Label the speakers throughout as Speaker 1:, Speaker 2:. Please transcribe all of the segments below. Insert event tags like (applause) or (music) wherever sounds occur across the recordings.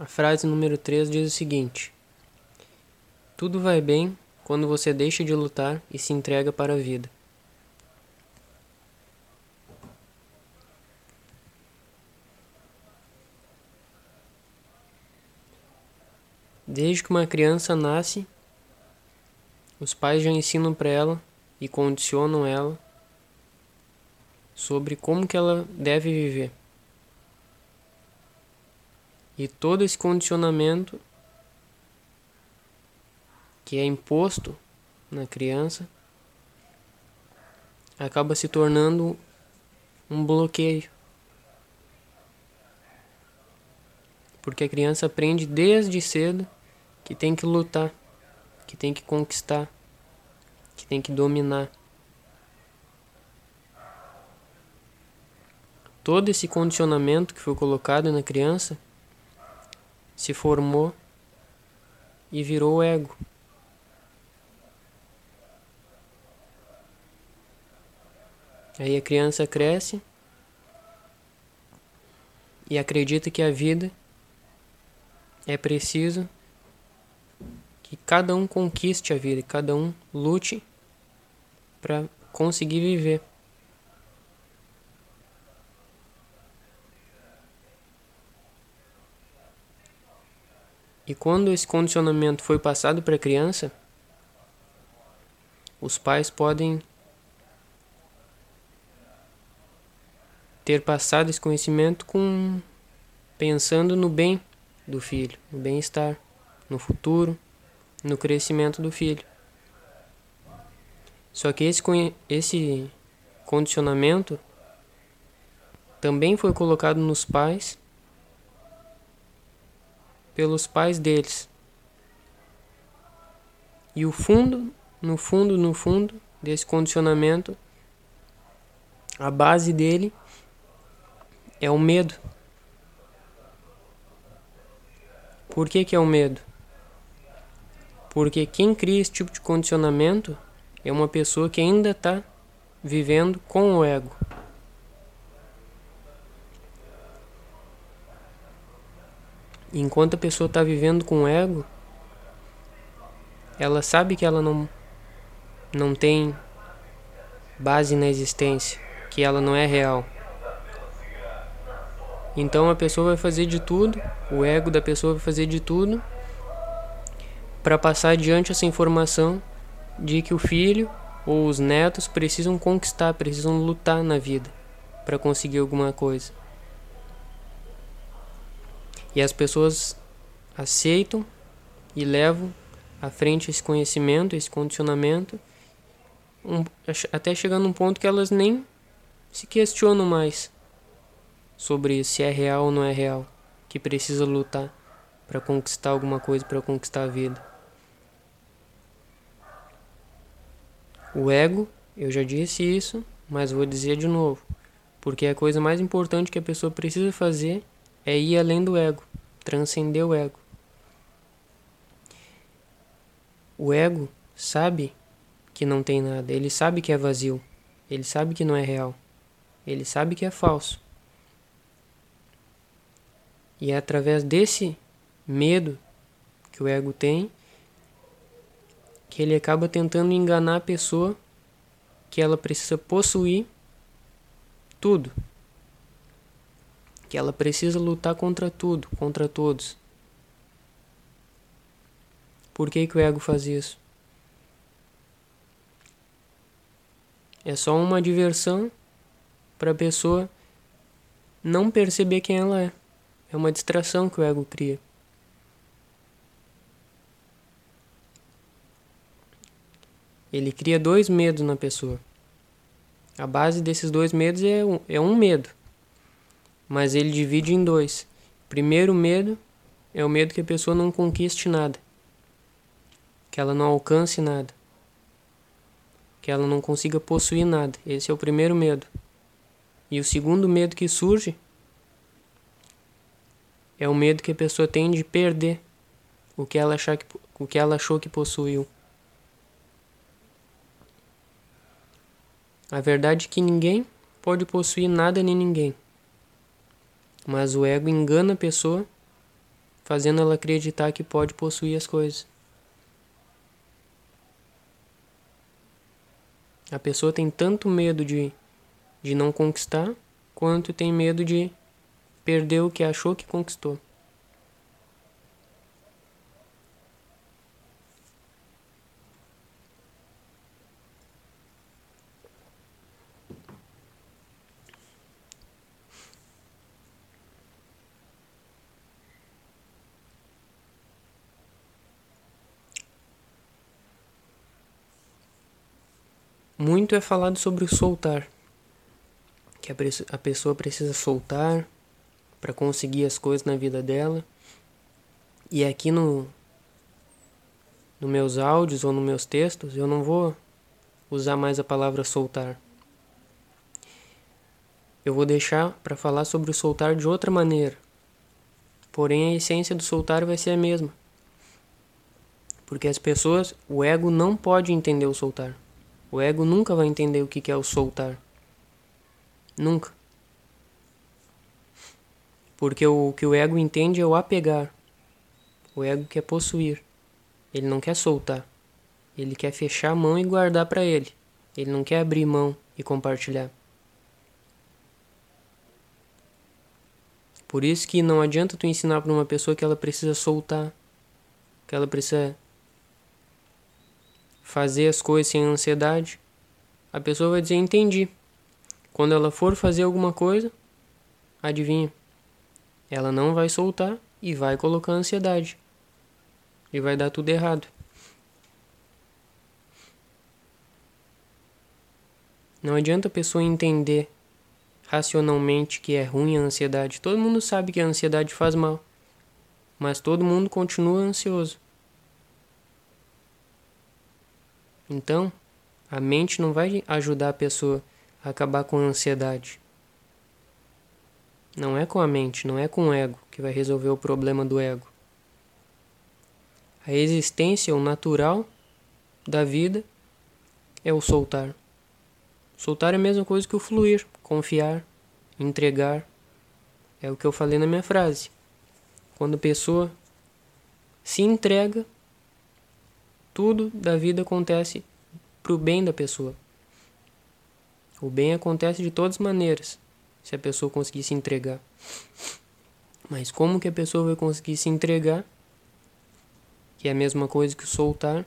Speaker 1: A frase número 3 diz o seguinte: Tudo vai bem quando você deixa de lutar e se entrega para a vida. Desde que uma criança nasce, os pais já ensinam para ela e condicionam ela sobre como que ela deve viver. E todo esse condicionamento que é imposto na criança acaba se tornando um bloqueio. Porque a criança aprende desde cedo que tem que lutar, que tem que conquistar, que tem que dominar. Todo esse condicionamento que foi colocado na criança se formou e virou ego. Aí a criança cresce e acredita que a vida é preciso que cada um conquiste a vida, cada um lute para conseguir viver. E quando esse condicionamento foi passado para a criança, os pais podem ter passado esse conhecimento com pensando no bem do filho, no bem-estar, no futuro, no crescimento do filho. Só que esse, esse condicionamento também foi colocado nos pais pelos pais deles. E o fundo, no fundo, no fundo desse condicionamento, a base dele é o medo. Por que, que é o medo? Porque quem cria esse tipo de condicionamento é uma pessoa que ainda está vivendo com o ego. Enquanto a pessoa está vivendo com o ego, ela sabe que ela não, não tem base na existência, que ela não é real. Então a pessoa vai fazer de tudo, o ego da pessoa vai fazer de tudo para passar adiante essa informação de que o filho ou os netos precisam conquistar, precisam lutar na vida para conseguir alguma coisa. E as pessoas aceitam e levam à frente esse conhecimento, esse condicionamento, um, até chegando num ponto que elas nem se questionam mais sobre se é real ou não é real, que precisa lutar para conquistar alguma coisa, para conquistar a vida. O ego, eu já disse isso, mas vou dizer de novo, porque a coisa mais importante que a pessoa precisa fazer é ir além do ego, transcender o ego. O ego sabe que não tem nada, ele sabe que é vazio, ele sabe que não é real, ele sabe que é falso. E é através desse medo que o ego tem que ele acaba tentando enganar a pessoa que ela precisa possuir tudo que ela precisa lutar contra tudo, contra todos. Por que, que o ego faz isso? É só uma diversão para a pessoa não perceber quem ela é. É uma distração que o ego cria. Ele cria dois medos na pessoa. A base desses dois medos é um, é um medo mas ele divide em dois. Primeiro medo é o medo que a pessoa não conquiste nada, que ela não alcance nada, que ela não consiga possuir nada. Esse é o primeiro medo. E o segundo medo que surge é o medo que a pessoa tem de perder o que ela, achar que, o que ela achou que possuiu. A verdade é que ninguém pode possuir nada nem ninguém. Mas o ego engana a pessoa fazendo ela acreditar que pode possuir as coisas. A pessoa tem tanto medo de, de não conquistar, quanto tem medo de perder o que achou que conquistou. Muito é falado sobre o soltar, que a pessoa precisa soltar para conseguir as coisas na vida dela. E aqui no nos meus áudios ou nos meus textos, eu não vou usar mais a palavra soltar. Eu vou deixar para falar sobre o soltar de outra maneira. Porém, a essência do soltar vai ser a mesma. Porque as pessoas, o ego não pode entender o soltar. O ego nunca vai entender o que é o soltar. Nunca. Porque o que o ego entende é o apegar. O ego quer possuir. Ele não quer soltar. Ele quer fechar a mão e guardar para ele. Ele não quer abrir mão e compartilhar. Por isso que não adianta tu ensinar para uma pessoa que ela precisa soltar, que ela precisa fazer as coisas sem ansiedade, a pessoa vai dizer entendi. Quando ela for fazer alguma coisa, adivinha? Ela não vai soltar e vai colocar ansiedade. E vai dar tudo errado. Não adianta a pessoa entender racionalmente que é ruim a ansiedade. Todo mundo sabe que a ansiedade faz mal. Mas todo mundo continua ansioso. Então, a mente não vai ajudar a pessoa a acabar com a ansiedade. Não é com a mente, não é com o ego que vai resolver o problema do ego. A existência, o natural da vida é o soltar. Soltar é a mesma coisa que o fluir, confiar, entregar. É o que eu falei na minha frase. Quando a pessoa se entrega tudo da vida acontece para o bem da pessoa. O bem acontece de todas as maneiras, se a pessoa conseguir se entregar. Mas como que a pessoa vai conseguir se entregar, que é a mesma coisa que soltar,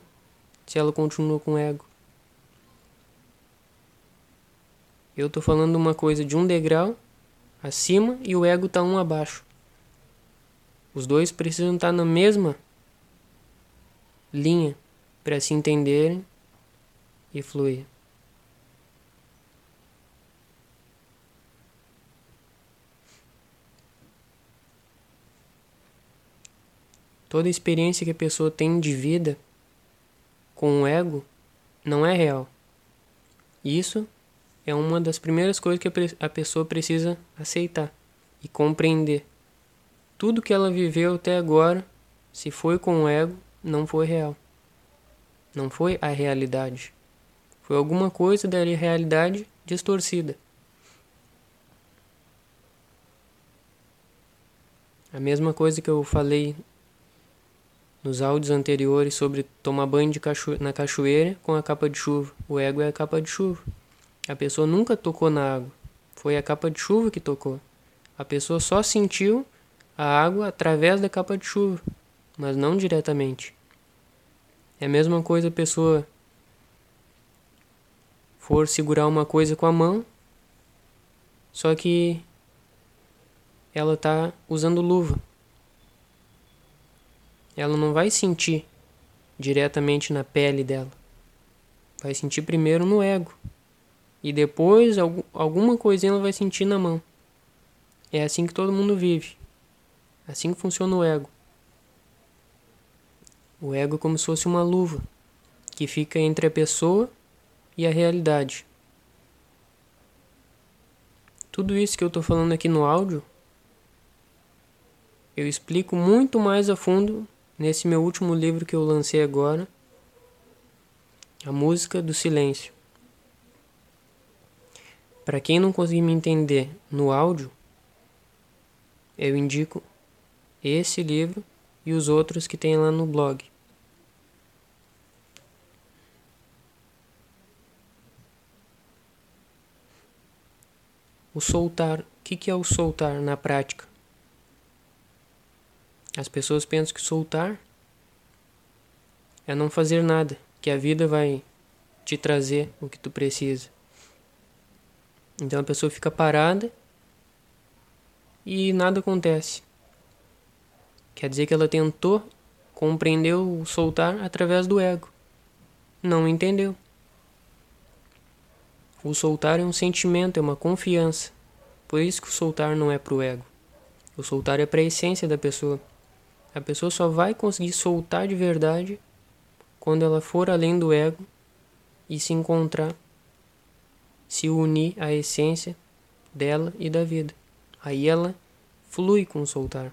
Speaker 1: se ela continua com ego? Eu tô falando uma coisa de um degrau acima e o ego tá um abaixo. Os dois precisam estar tá na mesma linha para se entenderem e fluir. Toda experiência que a pessoa tem de vida com o ego não é real. Isso é uma das primeiras coisas que a pessoa precisa aceitar e compreender. Tudo que ela viveu até agora, se foi com o ego, não foi real. Não foi a realidade. Foi alguma coisa da realidade distorcida. A mesma coisa que eu falei nos áudios anteriores sobre tomar banho cacho na cachoeira com a capa de chuva. O ego é a capa de chuva. A pessoa nunca tocou na água. Foi a capa de chuva que tocou. A pessoa só sentiu a água através da capa de chuva, mas não diretamente. É a mesma coisa a pessoa for segurar uma coisa com a mão, só que ela está usando luva. Ela não vai sentir diretamente na pele dela. Vai sentir primeiro no ego. E depois alguma coisinha ela vai sentir na mão. É assim que todo mundo vive. Assim que funciona o ego. O ego é como se fosse uma luva que fica entre a pessoa e a realidade. Tudo isso que eu estou falando aqui no áudio, eu explico muito mais a fundo nesse meu último livro que eu lancei agora, A Música do Silêncio. Para quem não conseguir me entender no áudio, eu indico esse livro e os outros que tem lá no blog. O soltar, o que, que é o soltar na prática? As pessoas pensam que soltar é não fazer nada, que a vida vai te trazer o que tu precisa. Então a pessoa fica parada e nada acontece. Quer dizer que ela tentou compreender o soltar através do ego. Não entendeu. O soltar é um sentimento, é uma confiança. Por isso que o soltar não é para o ego. O soltar é para a essência da pessoa. A pessoa só vai conseguir soltar de verdade quando ela for além do ego e se encontrar, se unir à essência dela e da vida. Aí ela flui com o soltar.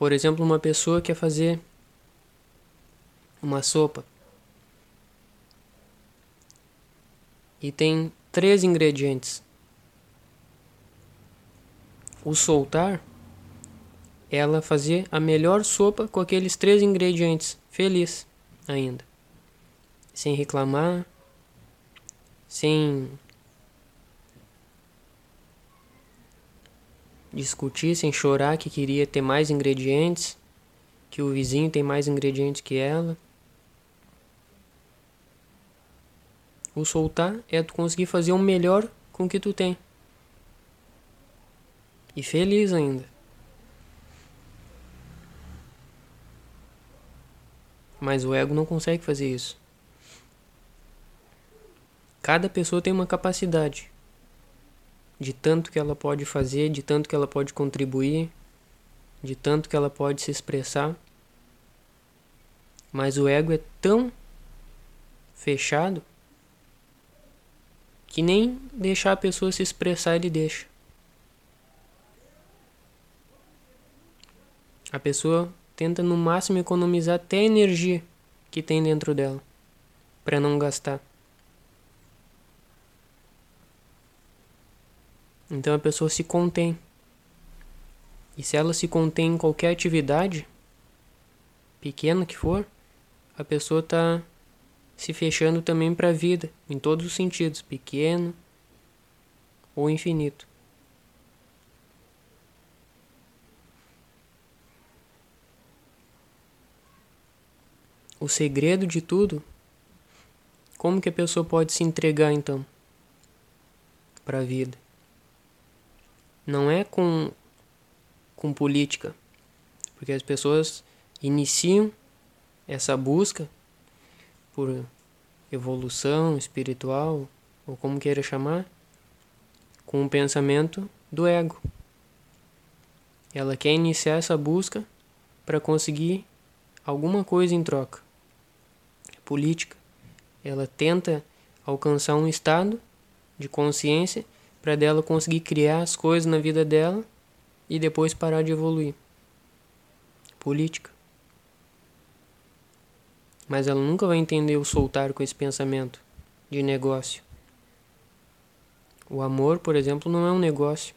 Speaker 1: Por exemplo, uma pessoa quer fazer uma sopa e tem três ingredientes. O soltar, ela fazer a melhor sopa com aqueles três ingredientes, feliz ainda, sem reclamar, sem discutir, sem chorar que queria ter mais ingredientes, que o vizinho tem mais ingredientes que ela. O soltar é tu conseguir fazer o melhor com o que tu tem. E feliz ainda. Mas o ego não consegue fazer isso. Cada pessoa tem uma capacidade de tanto que ela pode fazer, de tanto que ela pode contribuir, de tanto que ela pode se expressar. Mas o ego é tão fechado que nem deixar a pessoa se expressar ele deixa. A pessoa tenta no máximo economizar até a energia que tem dentro dela para não gastar. Então a pessoa se contém. E se ela se contém em qualquer atividade, pequena que for, a pessoa está se fechando também para a vida, em todos os sentidos, pequeno ou infinito. O segredo de tudo, como que a pessoa pode se entregar então para a vida? Não é com, com política, porque as pessoas iniciam essa busca por evolução espiritual, ou como queira chamar, com o pensamento do ego. Ela quer iniciar essa busca para conseguir alguma coisa em troca. Política. Ela tenta alcançar um estado de consciência para dela conseguir criar as coisas na vida dela e depois parar de evoluir. Política. Mas ela nunca vai entender o soltar com esse pensamento de negócio. O amor, por exemplo, não é um negócio.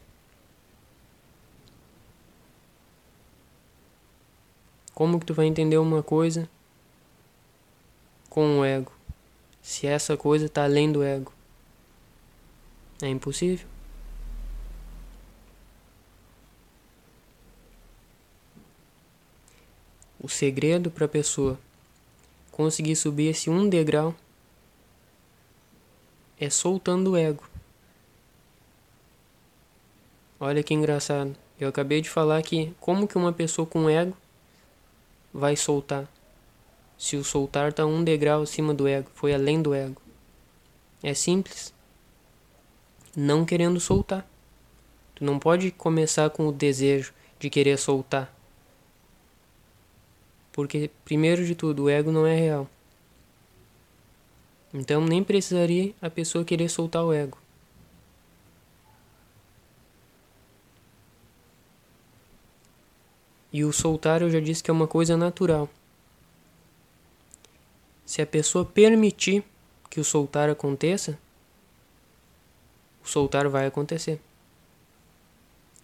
Speaker 1: Como que tu vai entender uma coisa com o ego, se essa coisa está além do ego? É impossível. O segredo para a pessoa conseguir subir esse um degrau é soltando o ego. Olha que engraçado. Eu acabei de falar que como que uma pessoa com ego vai soltar? Se o soltar está um degrau acima do ego, foi além do ego. É simples não querendo soltar. Tu não pode começar com o desejo de querer soltar. Porque, primeiro de tudo, o ego não é real. Então, nem precisaria a pessoa querer soltar o ego. E o soltar eu já disse que é uma coisa natural. Se a pessoa permitir que o soltar aconteça, o soltar vai acontecer.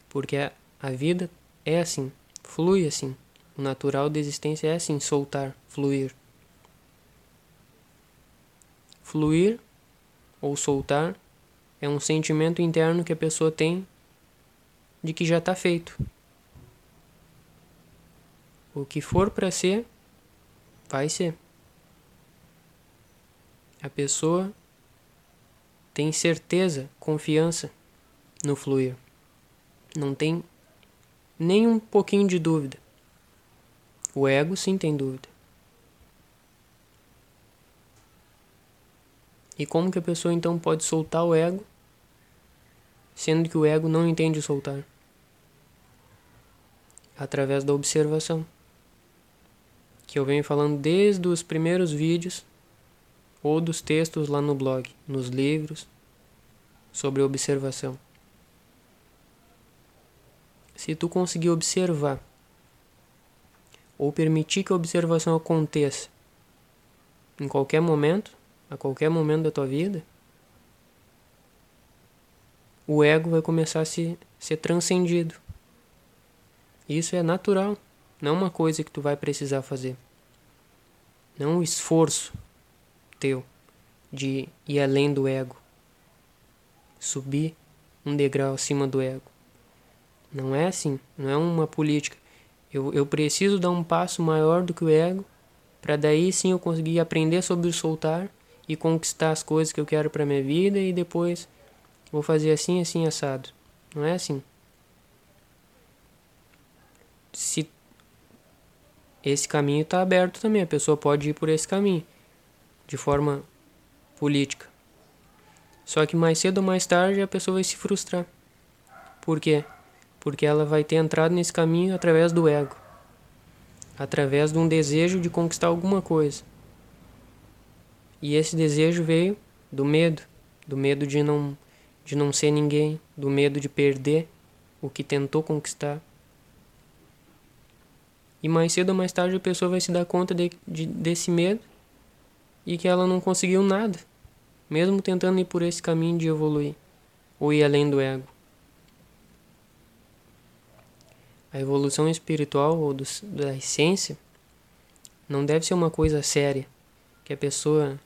Speaker 1: Porque a, a vida é assim, flui assim. O natural da existência é assim, soltar, fluir. Fluir ou soltar é um sentimento interno que a pessoa tem de que já está feito. O que for para ser, vai ser. A pessoa tem certeza, confiança no fluir. Não tem nem um pouquinho de dúvida. O ego sim tem dúvida. E como que a pessoa então pode soltar o ego, sendo que o ego não entende soltar? Através da observação. Que eu venho falando desde os primeiros vídeos ou dos textos lá no blog, nos livros, sobre observação. Se tu conseguir observar ou permitir que a observação aconteça em qualquer momento, a qualquer momento da tua vida, o ego vai começar a se, ser transcendido. Isso é natural, não é uma coisa que tu vai precisar fazer. Não um esforço teu de ir além do ego, subir um degrau acima do ego. Não é assim, não é uma política. Eu, eu preciso dar um passo maior do que o ego, para daí sim eu conseguir aprender sobre o soltar e conquistar as coisas que eu quero para minha vida e depois vou fazer assim, assim, assado. Não é assim. Se esse caminho está aberto também, a pessoa pode ir por esse caminho, de forma política. Só que mais cedo ou mais tarde a pessoa vai se frustrar. Por quê? Porque ela vai ter entrado nesse caminho através do ego, através de um desejo de conquistar alguma coisa. E esse desejo veio do medo, do medo de não de não ser ninguém, do medo de perder o que tentou conquistar. E mais cedo ou mais tarde a pessoa vai se dar conta de, de, desse medo e que ela não conseguiu nada, mesmo tentando ir por esse caminho de evoluir ou ir além do ego. A evolução espiritual ou do, da essência não deve ser uma coisa séria que a pessoa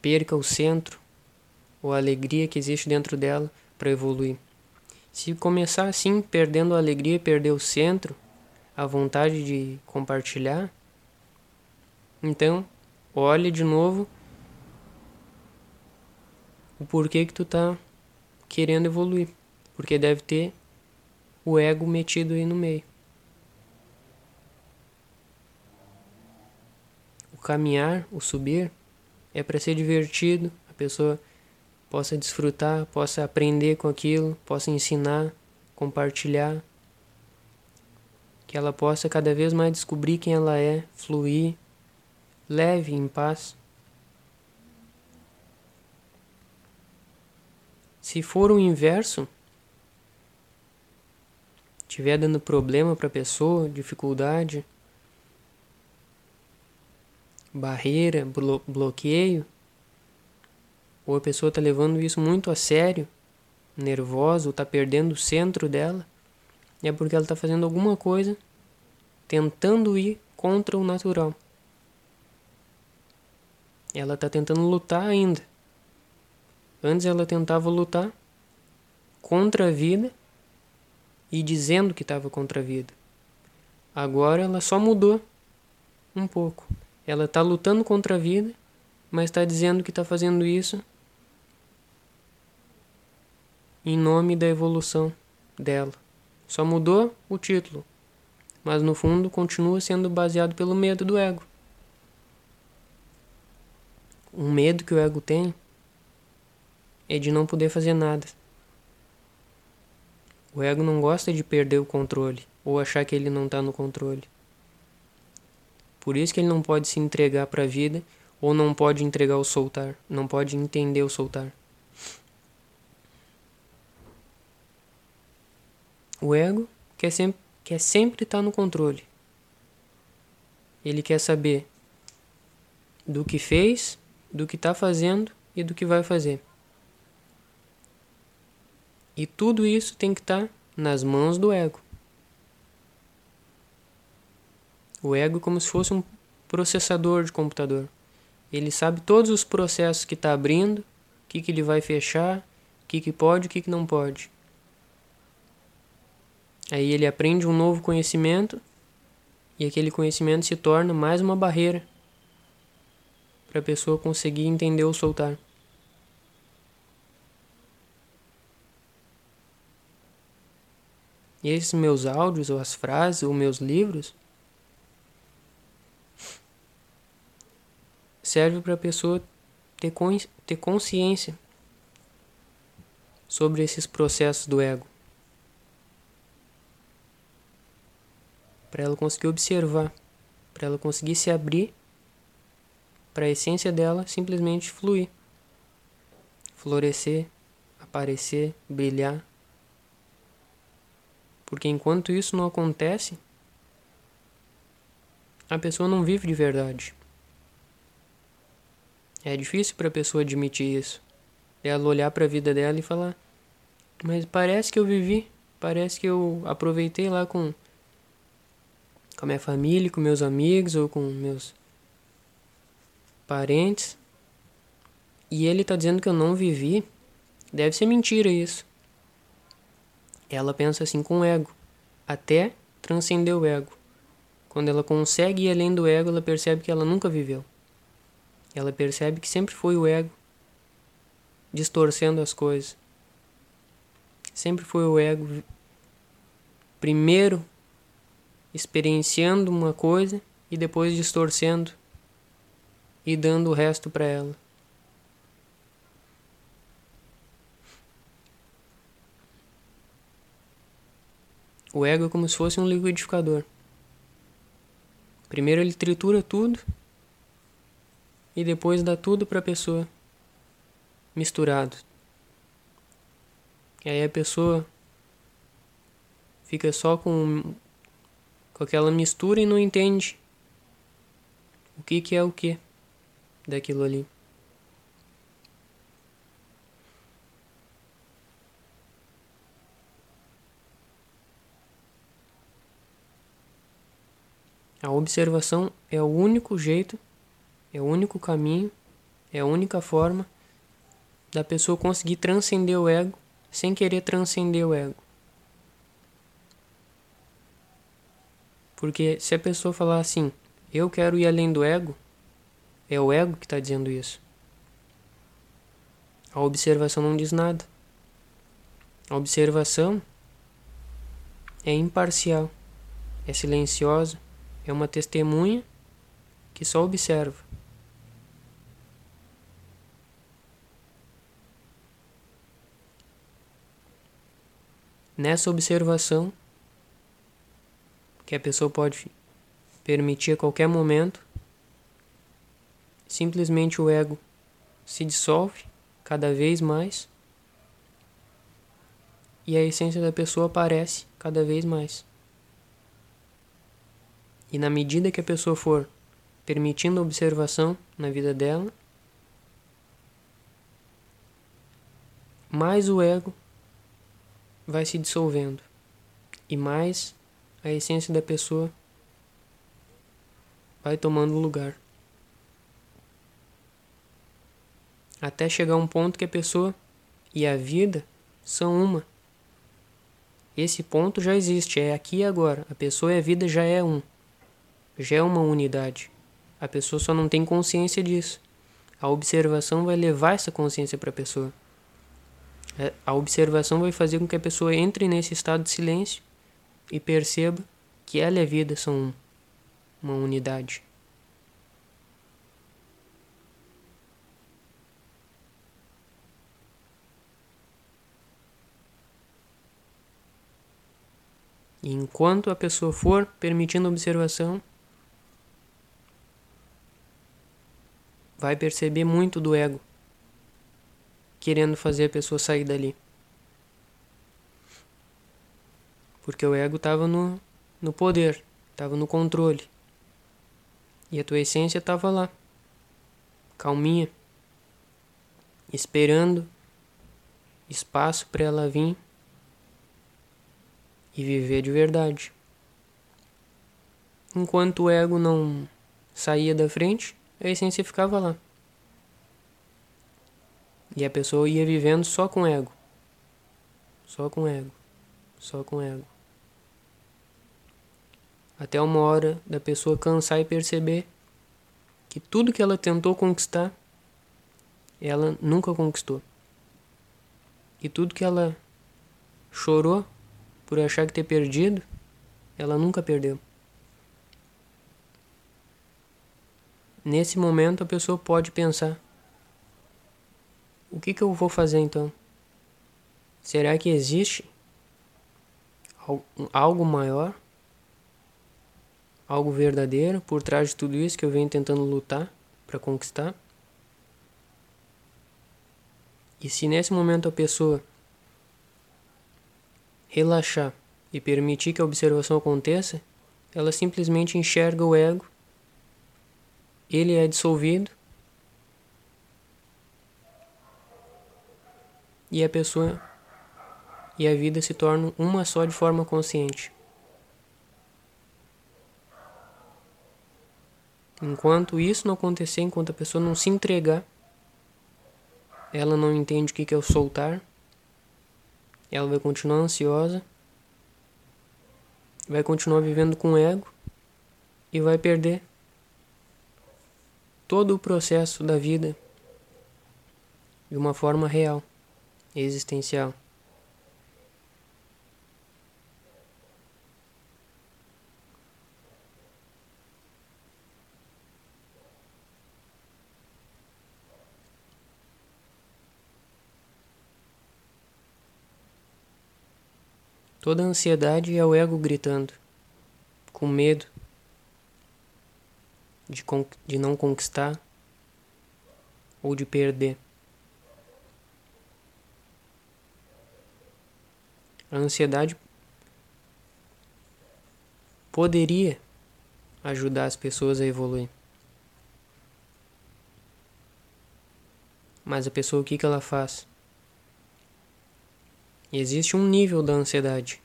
Speaker 1: perca o centro ou a alegria que existe dentro dela para evoluir. Se começar assim, perdendo a alegria, perder o centro, a vontade de compartilhar, então olhe de novo o porquê que tu tá querendo evoluir, porque deve ter o ego metido aí no meio. O caminhar, o subir, é para ser divertido, a pessoa possa desfrutar, possa aprender com aquilo, possa ensinar, compartilhar, que ela possa cada vez mais descobrir quem ela é, fluir, leve, em paz. Se for o inverso, tiver dando problema para a pessoa, dificuldade, barreira, blo bloqueio, ou a pessoa está levando isso muito a sério, nervosa, ou está perdendo o centro dela, é porque ela está fazendo alguma coisa tentando ir contra o natural. Ela está tentando lutar ainda. Antes ela tentava lutar contra a vida e dizendo que estava contra a vida. Agora ela só mudou um pouco. Ela está lutando contra a vida, mas está dizendo que está fazendo isso em nome da evolução dela. Só mudou o título, mas no fundo continua sendo baseado pelo medo do ego. Um medo que o ego tem é de não poder fazer nada. O ego não gosta de perder o controle ou achar que ele não está no controle. Por isso que ele não pode se entregar para a vida ou não pode entregar o soltar, não pode entender o soltar. O ego quer sempre, quer sempre estar no controle. Ele quer saber do que fez, do que está fazendo e do que vai fazer. E tudo isso tem que estar tá nas mãos do ego. O ego é como se fosse um processador de computador. Ele sabe todos os processos que está abrindo, o que, que ele vai fechar, o que, que pode e o que, que não pode. Aí ele aprende um novo conhecimento e aquele conhecimento se torna mais uma barreira para a pessoa conseguir entender ou soltar. E esses meus áudios, ou as frases, ou meus livros, serve para a pessoa ter, consciência sobre esses processos do ego. Para ela conseguir observar, para ela conseguir se abrir para a essência dela simplesmente fluir, florescer, aparecer, brilhar. Porque enquanto isso não acontece, a pessoa não vive de verdade. É difícil para a pessoa admitir isso. Ela olhar para a vida dela e falar: Mas parece que eu vivi, parece que eu aproveitei lá com, com a minha família, com meus amigos ou com meus parentes, e ele está dizendo que eu não vivi, deve ser mentira isso. Ela pensa assim com o ego, até transcender o ego. Quando ela consegue ir além do ego, ela percebe que ela nunca viveu. Ela percebe que sempre foi o ego distorcendo as coisas. Sempre foi o ego primeiro experienciando uma coisa e depois distorcendo e dando o resto para ela. O ego é como se fosse um liquidificador. Primeiro ele tritura tudo e depois dá tudo para a pessoa misturado. E aí a pessoa fica só com, com aquela mistura e não entende o que, que é o que daquilo ali. A observação é o único jeito, é o único caminho, é a única forma da pessoa conseguir transcender o ego sem querer transcender o ego. Porque se a pessoa falar assim, eu quero ir além do ego, é o ego que está dizendo isso. A observação não diz nada. A observação é imparcial, é silenciosa, é uma testemunha que só observa. Nessa observação, que a pessoa pode permitir a qualquer momento, simplesmente o ego se dissolve cada vez mais e a essência da pessoa aparece cada vez mais. E na medida que a pessoa for permitindo observação na vida dela, mais o ego vai se dissolvendo e mais a essência da pessoa vai tomando lugar. até chegar um ponto que a pessoa e a vida são uma. Esse ponto já existe, é aqui e agora. A pessoa e a vida já é um. Já é uma unidade. A pessoa só não tem consciência disso. A observação vai levar essa consciência para a pessoa. A observação vai fazer com que a pessoa entre nesse estado de silêncio e perceba que ela e a vida são uma unidade. E enquanto a pessoa for permitindo observação, vai perceber muito do ego querendo fazer a pessoa sair dali. Porque o ego estava no, no poder, estava no controle. E a tua essência estava lá, calminha, esperando espaço para ela vir e viver de verdade. Enquanto o ego não saía da frente, a essência ficava lá. E a pessoa ia vivendo só com ego. Só com ego. Só com ego. Até uma hora da pessoa cansar e perceber que tudo que ela tentou conquistar, ela nunca conquistou. E tudo que ela chorou por achar que ter perdido, ela nunca perdeu. Nesse momento a pessoa pode pensar: o que, que eu vou fazer então? Será que existe algo maior? Algo verdadeiro por trás de tudo isso que eu venho tentando lutar para conquistar? E se nesse momento a pessoa relaxar e permitir que a observação aconteça, ela simplesmente enxerga o ego, ele é dissolvido e a pessoa e a vida se tornam uma só de forma consciente. Enquanto isso não acontecer, enquanto a pessoa não se entregar, ela não entende o que é o soltar, ela vai continuar ansiosa, vai continuar vivendo com ego e vai perder todo o processo da vida de uma forma real existencial. Toda a ansiedade é o ego gritando, com medo de, de não conquistar ou de perder. A ansiedade poderia ajudar as pessoas a evoluir. Mas a pessoa o que, que ela faz? Existe um nível da ansiedade.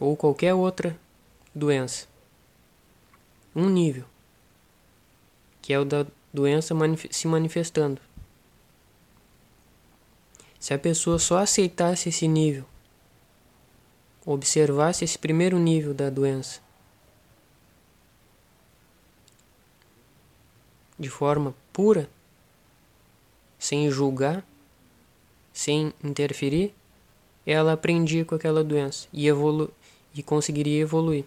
Speaker 1: Ou qualquer outra doença. Um nível. Que é o da doença manif se manifestando. Se a pessoa só aceitasse esse nível, observasse esse primeiro nível da doença, de forma pura, sem julgar, sem interferir, ela aprendia com aquela doença e, evolu e conseguiria evoluir.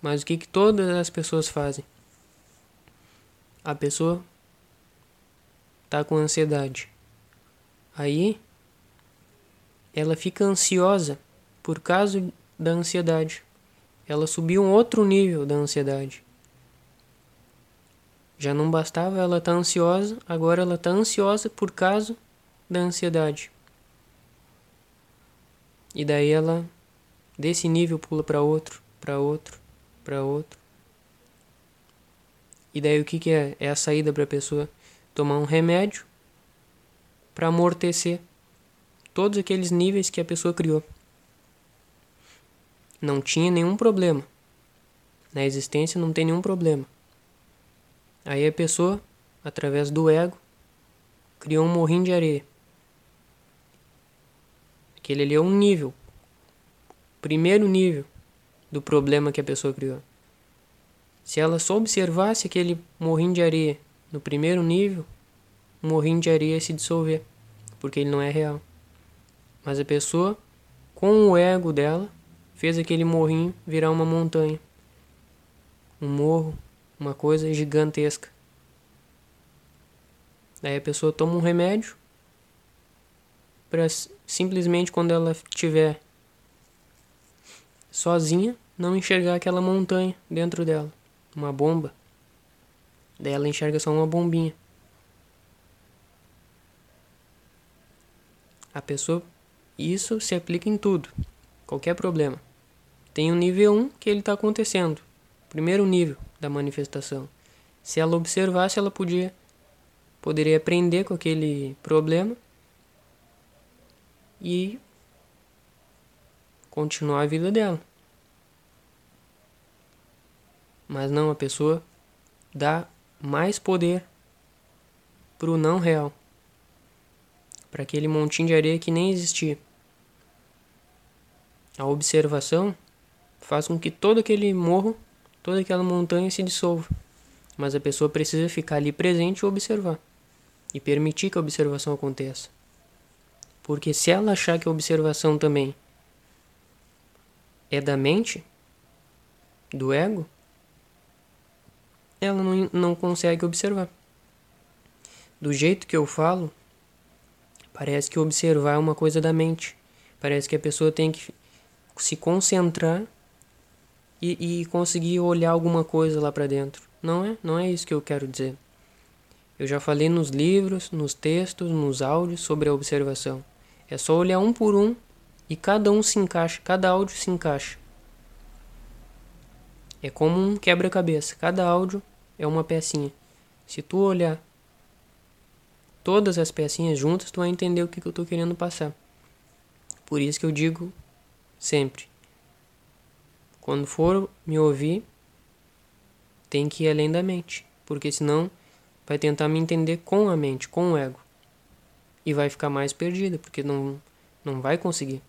Speaker 1: Mas o que, que todas as pessoas fazem? A pessoa está com ansiedade. Aí ela fica ansiosa por causa da ansiedade. Ela subiu um outro nível da ansiedade. Já não bastava ela estar tá ansiosa, agora ela está ansiosa por causa da ansiedade. E daí ela desse nível pula para outro, para outro, para outro. E daí o que, que é? É a saída para a pessoa tomar um remédio para amortecer todos aqueles níveis que a pessoa criou. Não tinha nenhum problema. Na existência não tem nenhum problema. Aí a pessoa, através do ego, criou um morrinho de areia. Aquele ali é um nível. Primeiro nível do problema que a pessoa criou. Se ela só observasse aquele morrinho de areia no primeiro nível, um morrinho de areia se dissolver, porque ele não é real. Mas a pessoa, com o ego dela, fez aquele morrinho virar uma montanha. Um morro, uma coisa gigantesca. Daí a pessoa toma um remédio para simplesmente quando ela estiver sozinha não enxergar aquela montanha dentro dela, uma bomba. Daí ela enxerga só uma bombinha. A pessoa. Isso se aplica em tudo. Qualquer problema. Tem o nível 1 que ele está acontecendo. Primeiro nível da manifestação. Se ela observasse, ela podia poderia aprender com aquele problema e continuar a vida dela. Mas não, a pessoa dá mais poder pro não real. Para aquele montinho de areia que nem existia. A observação faz com que todo aquele morro, toda aquela montanha se dissolva. Mas a pessoa precisa ficar ali presente e observar. E permitir que a observação aconteça. Porque se ela achar que a observação também é da mente, do ego, ela não, não consegue observar. Do jeito que eu falo, parece que observar é uma coisa da mente. Parece que a pessoa tem que se concentrar e, e conseguir olhar alguma coisa lá para dentro. Não é, não é isso que eu quero dizer. Eu já falei nos livros, nos textos, nos áudios sobre a observação. É só olhar um por um e cada um se encaixa, cada áudio se encaixa. É como um quebra-cabeça. Cada áudio é uma pecinha. Se tu olhar todas as pecinhas juntas, tu vai entender o que, que eu estou querendo passar. Por isso que eu digo sempre: quando for me ouvir, tem que ir além da mente, porque senão vai tentar me entender com a mente, com o ego. E vai ficar mais perdida, porque não, não vai conseguir.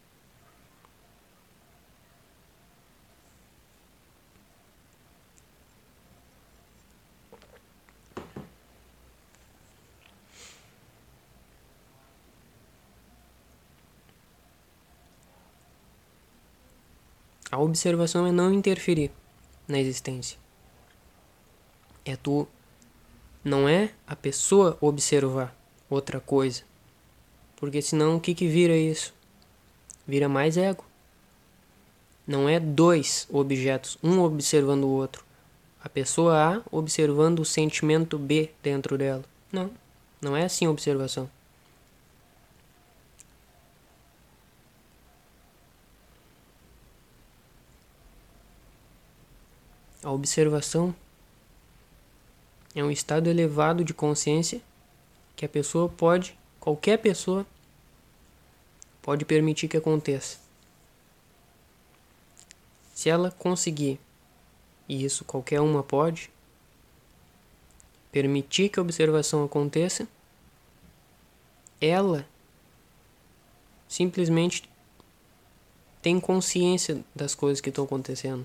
Speaker 1: A observação é não interferir na existência. É tu. Não é a pessoa observar outra coisa. Porque senão o que, que vira isso? Vira mais ego. Não é dois objetos, um observando o outro. A pessoa A observando o sentimento B dentro dela. Não, não é assim a observação. A observação é um estado elevado de consciência que a pessoa pode, qualquer pessoa, pode permitir que aconteça. Se ela conseguir, e isso qualquer uma pode, permitir que a observação aconteça, ela simplesmente tem consciência das coisas que estão acontecendo.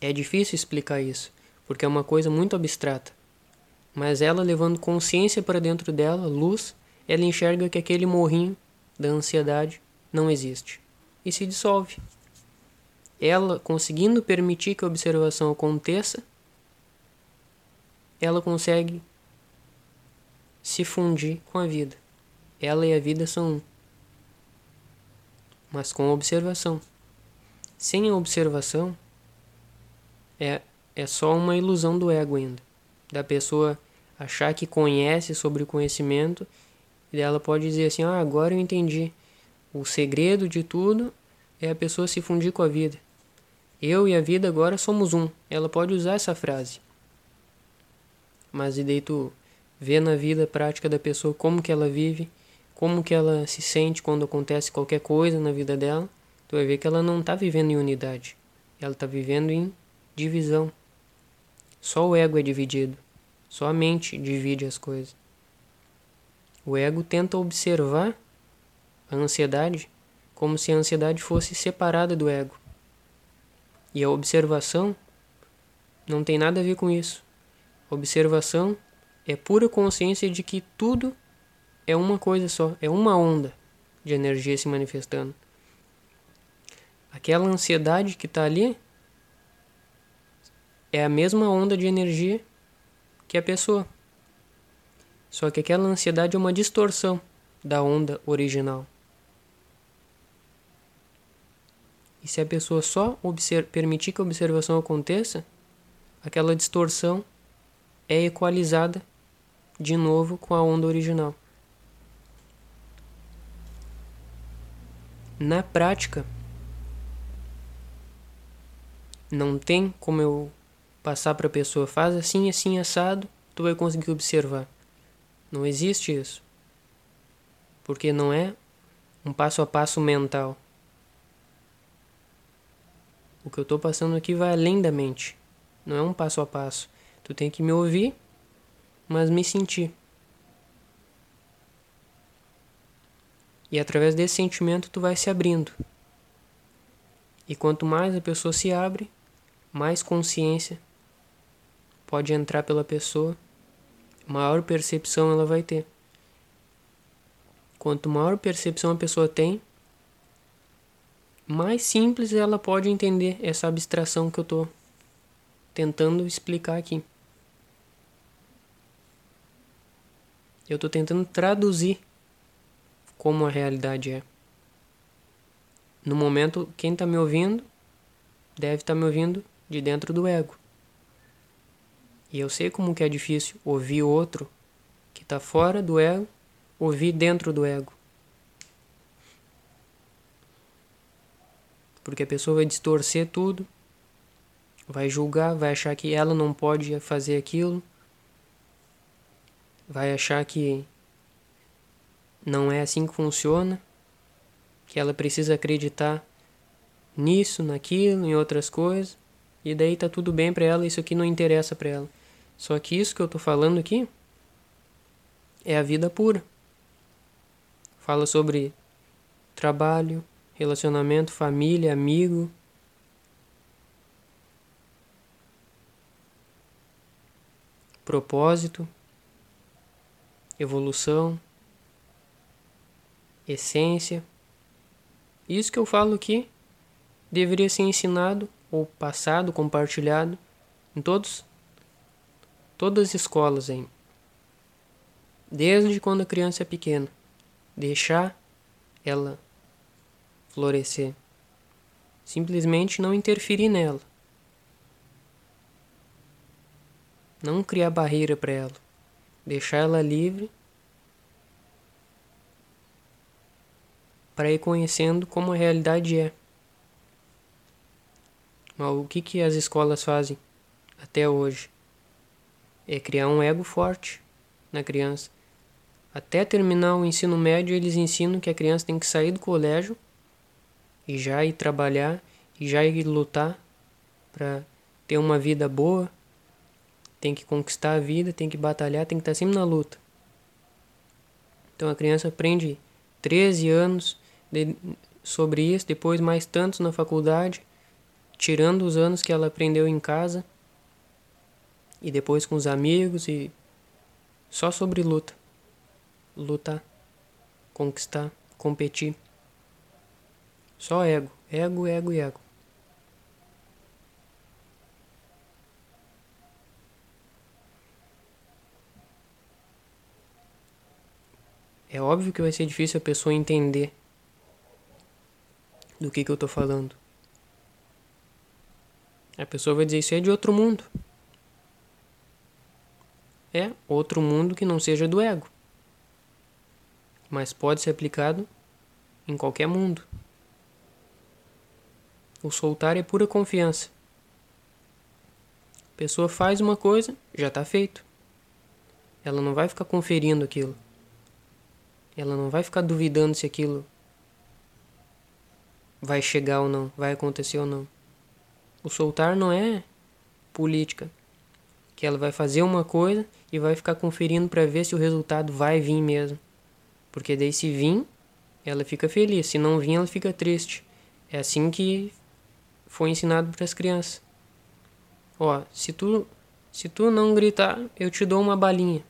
Speaker 1: É difícil explicar isso, porque é uma coisa muito abstrata. Mas ela, levando consciência para dentro dela, luz, ela enxerga que aquele morrinho da ansiedade não existe e se dissolve. Ela, conseguindo permitir que a observação aconteça, ela consegue se fundir com a vida. Ela e a vida são um. Mas com a observação. Sem a observação, é, é só uma ilusão do ego ainda. Da pessoa achar que conhece sobre o conhecimento ela pode dizer assim: ah, agora eu entendi. O segredo de tudo é a pessoa se fundir com a vida. Eu e a vida agora somos um. Ela pode usar essa frase. Mas e daí tu vê na vida prática da pessoa como que ela vive, como que ela se sente quando acontece qualquer coisa na vida dela, tu vai ver que ela não está vivendo em unidade. Ela está vivendo em divisão. Só o ego é dividido. Só a mente divide as coisas. O ego tenta observar a ansiedade como se a ansiedade fosse separada do ego. E a observação não tem nada a ver com isso. Observação é pura consciência de que tudo é uma coisa só, é uma onda de energia se manifestando. Aquela ansiedade que está ali é a mesma onda de energia que a pessoa. Só que aquela ansiedade é uma distorção da onda original. E se a pessoa só permitir que a observação aconteça, aquela distorção é equalizada de novo com a onda original. Na prática, não tem como eu passar para a pessoa, faz assim, assim, assado, tu vai conseguir observar. Não existe isso. Porque não é um passo a passo mental. O que eu estou passando aqui vai além da mente. Não é um passo a passo. Tu tem que me ouvir, mas me sentir. E através desse sentimento tu vai se abrindo. E quanto mais a pessoa se abre, mais consciência pode entrar pela pessoa, maior percepção ela vai ter. Quanto maior percepção a pessoa tem, mais simples ela pode entender essa abstração que eu estou tentando explicar aqui. Eu estou tentando traduzir como a realidade é. No momento, quem está me ouvindo deve estar tá me ouvindo de dentro do ego. E eu sei como que é difícil ouvir outro que está fora do ego, ouvir dentro do ego. Porque a pessoa vai distorcer tudo, vai julgar, vai achar que ela não pode fazer aquilo, vai achar que não é assim que funciona, que ela precisa acreditar nisso, naquilo, em outras coisas. E daí tá tudo bem para ela, isso aqui não interessa para ela. Só que isso que eu tô falando aqui é a vida pura. Fala sobre trabalho, relacionamento, família, amigo. Propósito, evolução, essência. Isso que eu falo aqui deveria ser ensinado ou passado, compartilhado em todos todas as escolas hein? Desde quando a criança é pequena, deixar ela florescer. Simplesmente não interferir nela. Não criar barreira para ela. Deixar ela livre para ir conhecendo como a realidade é. Mas o que, que as escolas fazem até hoje? É criar um ego forte na criança. Até terminar o ensino médio, eles ensinam que a criança tem que sair do colégio e já ir trabalhar e já ir lutar para ter uma vida boa. Tem que conquistar a vida, tem que batalhar, tem que estar sempre na luta. Então a criança aprende 13 anos de, sobre isso, depois mais tantos na faculdade, tirando os anos que ela aprendeu em casa e depois com os amigos e só sobre luta. Lutar, conquistar, competir. Só ego, ego, ego e ego. É óbvio que vai ser difícil a pessoa entender do que, que eu estou falando. A pessoa vai dizer isso é de outro mundo. É outro mundo que não seja do ego. Mas pode ser aplicado em qualquer mundo. O soltar é pura confiança. A pessoa faz uma coisa, já está feito. Ela não vai ficar conferindo aquilo. Ela não vai ficar duvidando se aquilo vai chegar ou não, vai acontecer ou não. O soltar não é política, que ela vai fazer uma coisa e vai ficar conferindo para ver se o resultado vai vir mesmo. Porque daí se vir, ela fica feliz, se não vir, ela fica triste. É assim que foi ensinado para as crianças. Ó, se tu se tu não gritar, eu te dou uma balinha.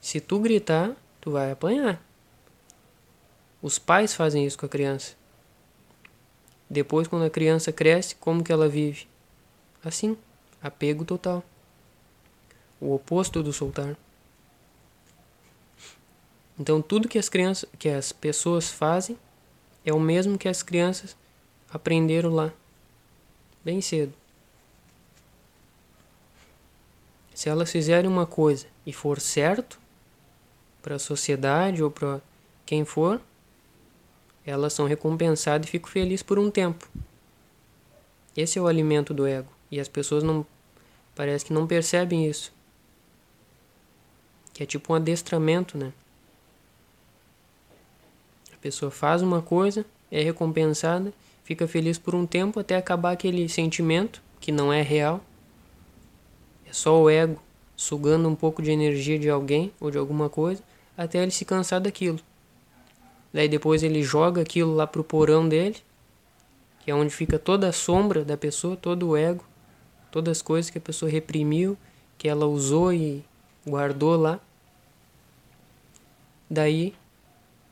Speaker 1: Se tu gritar, tu vai apanhar. Os pais fazem isso com a criança. Depois, quando a criança cresce, como que ela vive? Assim, apego total. O oposto do soltar. Então, tudo que as crianças, que as pessoas fazem é o mesmo que as crianças aprenderam lá, bem cedo. Se elas fizerem uma coisa e for certo para a sociedade ou para quem for, elas são recompensadas e fico feliz por um tempo. Esse é o alimento do ego. E as pessoas não parece que não percebem isso. Que é tipo um adestramento, né? A pessoa faz uma coisa, é recompensada, fica feliz por um tempo até acabar aquele sentimento que não é real. É só o ego sugando um pouco de energia de alguém ou de alguma coisa até ele se cansar daquilo. Daí depois ele joga aquilo lá pro porão dele, que é onde fica toda a sombra da pessoa, todo o ego, todas as coisas que a pessoa reprimiu, que ela usou e guardou lá. Daí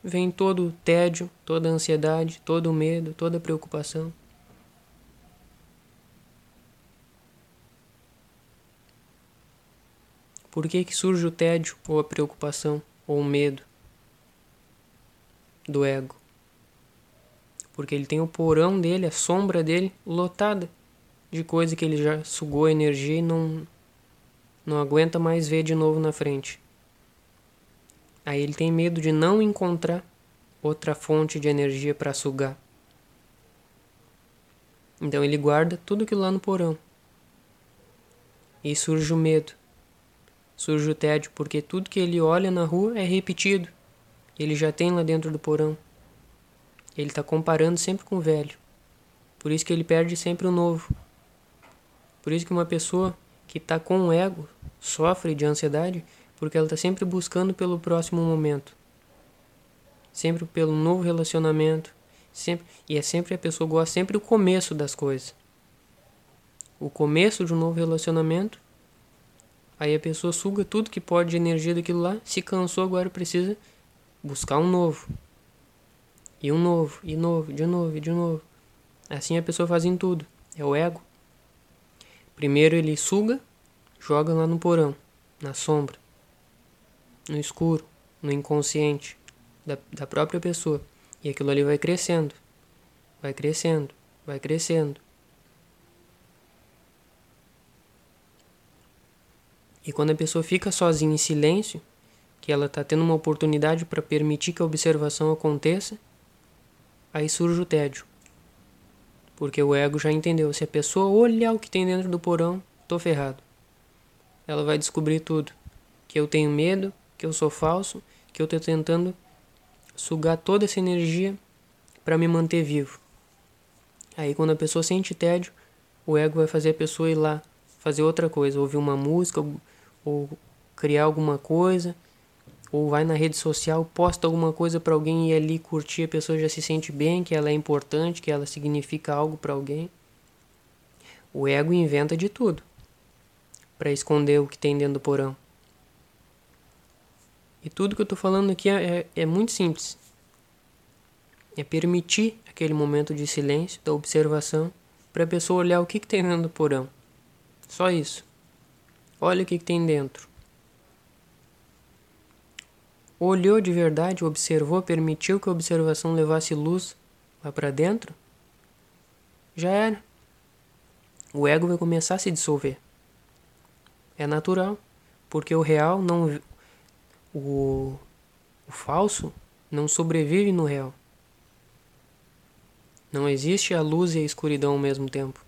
Speaker 1: vem todo o tédio, toda a ansiedade, todo o medo, toda a preocupação. Por que, que surge o tédio, ou a preocupação, ou o medo do ego? Porque ele tem o porão dele, a sombra dele, lotada de coisa que ele já sugou energia e não, não aguenta mais ver de novo na frente. Aí ele tem medo de não encontrar outra fonte de energia para sugar. Então ele guarda tudo aquilo lá no porão. E surge o medo. Surge o tédio, porque tudo que ele olha na rua é repetido. Ele já tem lá dentro do porão. Ele está comparando sempre com o velho. Por isso que ele perde sempre o novo. Por isso que uma pessoa que está com o ego sofre de ansiedade, porque ela está sempre buscando pelo próximo momento. Sempre pelo novo relacionamento. Sempre, e é sempre a pessoa gosta sempre do começo das coisas. O começo de um novo relacionamento Aí a pessoa suga tudo que pode de energia daquilo lá, se cansou, agora precisa buscar um novo. E um novo, e novo, de novo, e de novo. Assim a pessoa faz em tudo. É o ego. Primeiro ele suga, joga lá no porão, na sombra, no escuro, no inconsciente da, da própria pessoa. E aquilo ali vai crescendo, vai crescendo, vai crescendo. E quando a pessoa fica sozinha em silêncio, que ela está tendo uma oportunidade para permitir que a observação aconteça, aí surge o tédio. Porque o ego já entendeu, se a pessoa olhar o que tem dentro do porão, tô ferrado. Ela vai descobrir tudo. Que eu tenho medo, que eu sou falso, que eu estou tentando sugar toda essa energia para me manter vivo. Aí quando a pessoa sente tédio, o ego vai fazer a pessoa ir lá fazer outra coisa, ouvir uma música, ou criar alguma coisa, ou vai na rede social, posta alguma coisa para alguém e ali curtir, a pessoa já se sente bem, que ela é importante, que ela significa algo para alguém. O ego inventa de tudo para esconder o que tem dentro do porão. E tudo que eu estou falando aqui é, é, é muito simples. É permitir aquele momento de silêncio, da observação, para a pessoa olhar o que, que tem dentro do porão. Só isso. Olha o que, que tem dentro. Olhou de verdade, observou, permitiu que a observação levasse luz lá para dentro? Já era. O ego vai começar a se dissolver. É natural, porque o real não o, o falso não sobrevive no real. Não existe a luz e a escuridão ao mesmo tempo.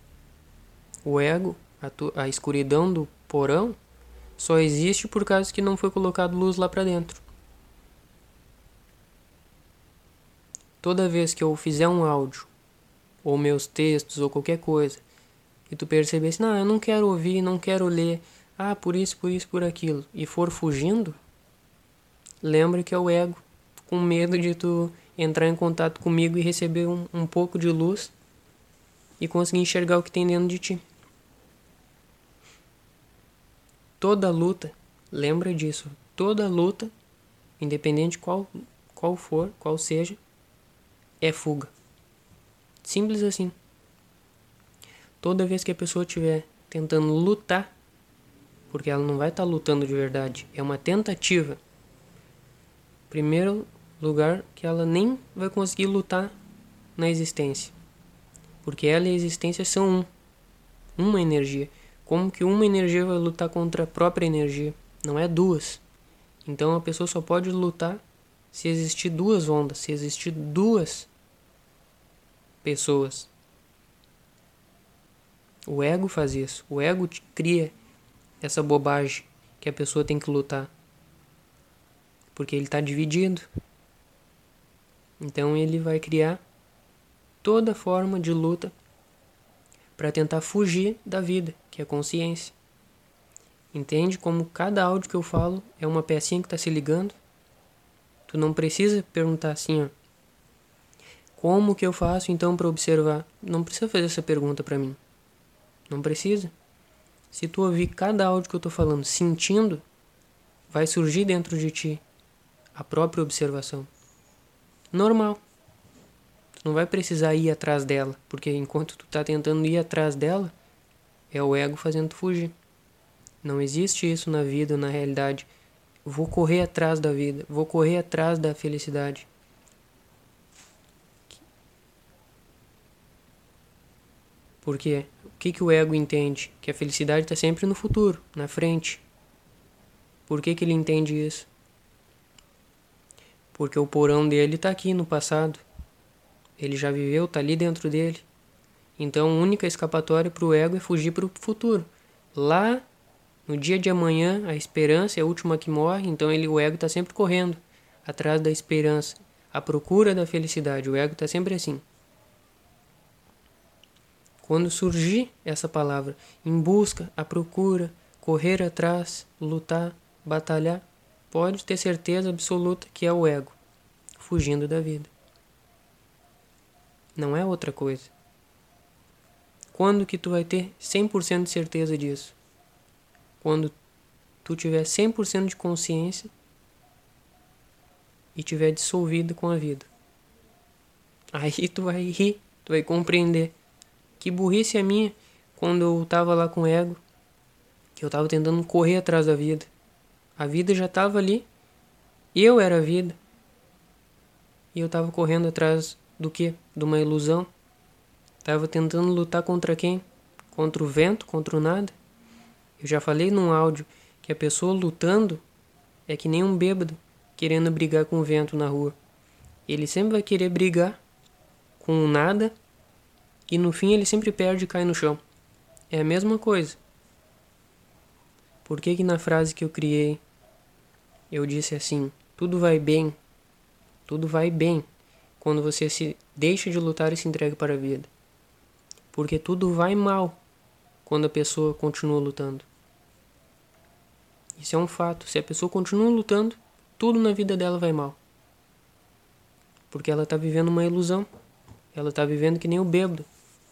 Speaker 1: O ego, a, a escuridão do porão só existe por causa que não foi colocado luz lá para dentro. Toda vez que eu fizer um áudio, ou meus textos, ou qualquer coisa, e tu percebesse, não, eu não quero ouvir, não quero ler, ah, por isso, por isso, por aquilo, e for fugindo, lembra que é o ego, com medo de tu entrar em contato comigo e receber um, um pouco de luz e conseguir enxergar o que tem dentro de ti. toda luta, lembra disso, toda luta, independente qual, qual for, qual seja, é fuga. Simples assim. Toda vez que a pessoa estiver tentando lutar, porque ela não vai estar tá lutando de verdade, é uma tentativa. Primeiro lugar que ela nem vai conseguir lutar na existência. Porque ela e a existência são um. Uma energia. Como que uma energia vai lutar contra a própria energia? Não é duas. Então a pessoa só pode lutar se existir duas ondas, se existir duas pessoas. O ego faz isso. O ego cria essa bobagem que a pessoa tem que lutar. Porque ele está dividido. Então ele vai criar toda forma de luta para tentar fugir da vida, que é a consciência. Entende como cada áudio que eu falo é uma pecinha que está se ligando? Tu não precisa perguntar assim, ó. Como que eu faço então para observar? Não precisa fazer essa pergunta para mim. Não precisa. Se tu ouvir cada áudio que eu estou falando sentindo, vai surgir dentro de ti a própria observação. Normal. Tu não vai precisar ir atrás dela, porque enquanto tu está tentando ir atrás dela, é o ego fazendo tu fugir. Não existe isso na vida, na realidade. Vou correr atrás da vida, vou correr atrás da felicidade. Por quê? O que, que o ego entende? Que a felicidade está sempre no futuro, na frente. Por que, que ele entende isso? Porque o porão dele está aqui no passado. Ele já viveu, está ali dentro dele. Então a única escapatória para o ego é fugir para o futuro. Lá, no dia de amanhã, a esperança é a última que morre, então ele, o ego está sempre correndo atrás da esperança, à procura da felicidade. O ego está sempre assim. Quando surgir essa palavra, em busca, à procura, correr atrás, lutar, batalhar, pode ter certeza absoluta que é o ego, fugindo da vida. Não é outra coisa. Quando que tu vai ter 100% de certeza disso? Quando tu tiver 100% de consciência e tiver dissolvido com a vida. Aí tu vai rir, tu vai compreender que burrice é minha quando eu tava lá com o ego, que eu tava tentando correr atrás da vida. A vida já tava ali, eu era a vida. E eu tava correndo atrás do que? De uma ilusão. Tava tentando lutar contra quem? Contra o vento, contra o nada. Eu já falei num áudio que a pessoa lutando é que nem um bêbado querendo brigar com o vento na rua. Ele sempre vai querer brigar com o nada e no fim ele sempre perde e cai no chão. É a mesma coisa. Por que que na frase que eu criei eu disse assim: tudo vai bem, tudo vai bem quando você se deixa de lutar e se entrega para a vida. Porque tudo vai mal quando a pessoa continua lutando. Isso é um fato. Se a pessoa continua lutando, tudo na vida dela vai mal. Porque ela está vivendo uma ilusão. Ela está vivendo que nem o bêbado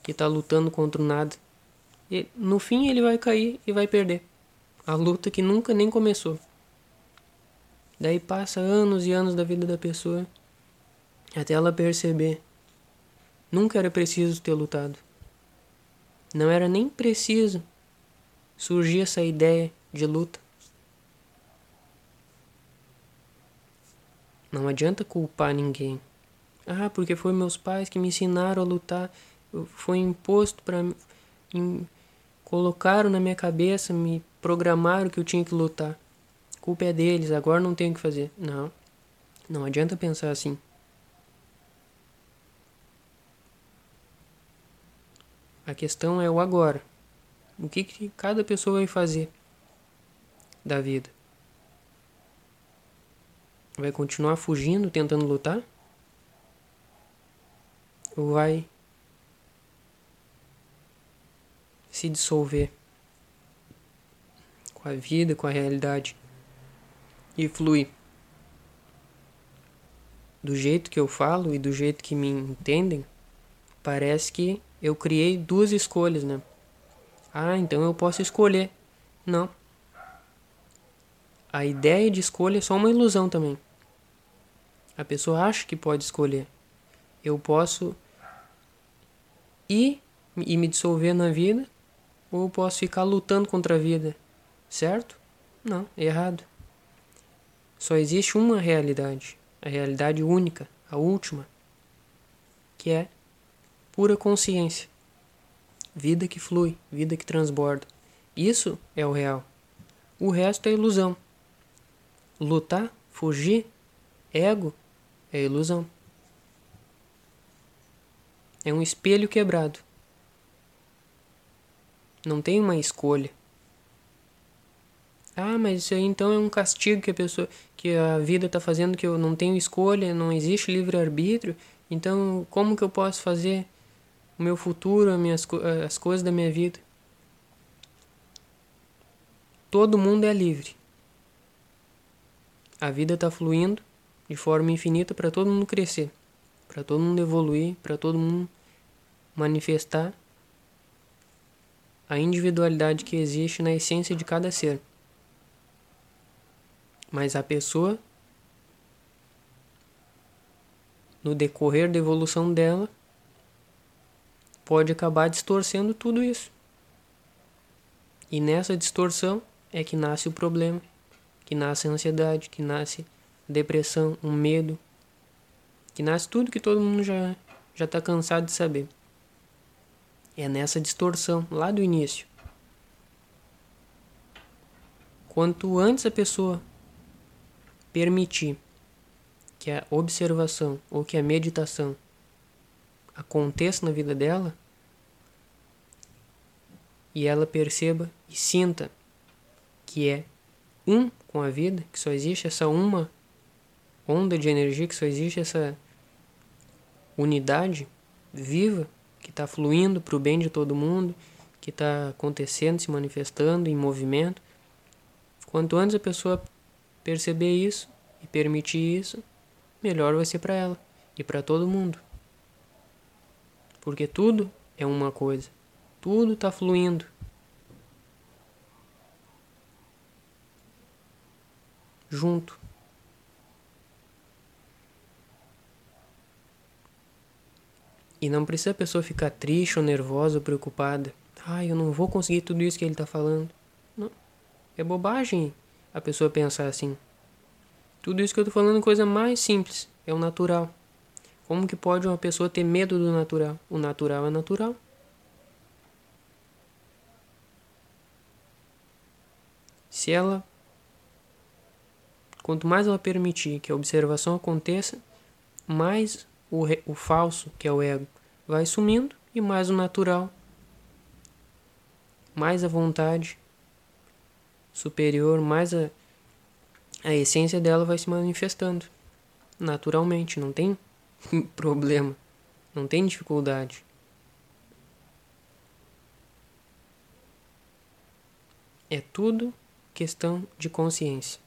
Speaker 1: que está lutando contra o nada. E no fim ele vai cair e vai perder. A luta que nunca nem começou. Daí passa anos e anos da vida da pessoa até ela perceber. Nunca era preciso ter lutado. Não era nem preciso surgir essa ideia de luta. Não adianta culpar ninguém. Ah, porque foi meus pais que me ensinaram a lutar foi imposto para colocaram na minha cabeça, me programaram que eu tinha que lutar. Culpa é deles, agora não tenho o que fazer. Não. Não adianta pensar assim. A questão é o agora. O que, que cada pessoa vai fazer da vida? Vai continuar fugindo, tentando lutar? Ou vai se dissolver com a vida, com a realidade e fluir. Do jeito que eu falo e do jeito que me entendem, parece que eu criei duas escolhas, né? Ah, então eu posso escolher. Não. A ideia de escolha é só uma ilusão também. A pessoa acha que pode escolher. Eu posso ir e me dissolver na vida ou posso ficar lutando contra a vida, certo? Não, errado. Só existe uma realidade, a realidade única, a última, que é pura consciência. Vida que flui, vida que transborda. Isso é o real. O resto é ilusão. Lutar, fugir, ego é ilusão. É um espelho quebrado. Não tem uma escolha. Ah, mas isso aí então é um castigo que a pessoa, que a vida está fazendo que eu não tenho escolha, não existe livre arbítrio. Então, como que eu posso fazer o meu futuro, as minhas as coisas da minha vida? Todo mundo é livre. A vida está fluindo de forma infinita para todo mundo crescer, para todo mundo evoluir, para todo mundo manifestar a individualidade que existe na essência de cada ser. Mas a pessoa, no decorrer da evolução dela, pode acabar distorcendo tudo isso. E nessa distorção é que nasce o problema, que nasce a ansiedade, que nasce a depressão, o um medo, que nasce tudo que todo mundo já já está cansado de saber. É nessa distorção lá do início. Quanto antes a pessoa permitir que a observação ou que a meditação aconteça na vida dela e ela perceba e sinta que é um com a vida, que só existe essa uma onda de energia, que só existe essa unidade viva que está fluindo para o bem de todo mundo, que está acontecendo, se manifestando em movimento. Quanto antes a pessoa perceber isso e permitir isso, melhor vai ser para ela e para todo mundo. Porque tudo é uma coisa, tudo está fluindo. Junto. E não precisa a pessoa ficar triste ou nervosa ou preocupada. Ai, eu não vou conseguir tudo isso que ele está falando. Não. É bobagem a pessoa pensar assim. Tudo isso que eu estou falando é coisa mais simples. É o natural. Como que pode uma pessoa ter medo do natural? O natural é natural. Se ela. Quanto mais ela permitir que a observação aconteça, mais o, o falso, que é o ego, vai sumindo e mais o natural, mais a vontade superior, mais a, a essência dela vai se manifestando naturalmente, não tem (laughs) problema, não tem dificuldade. É tudo questão de consciência.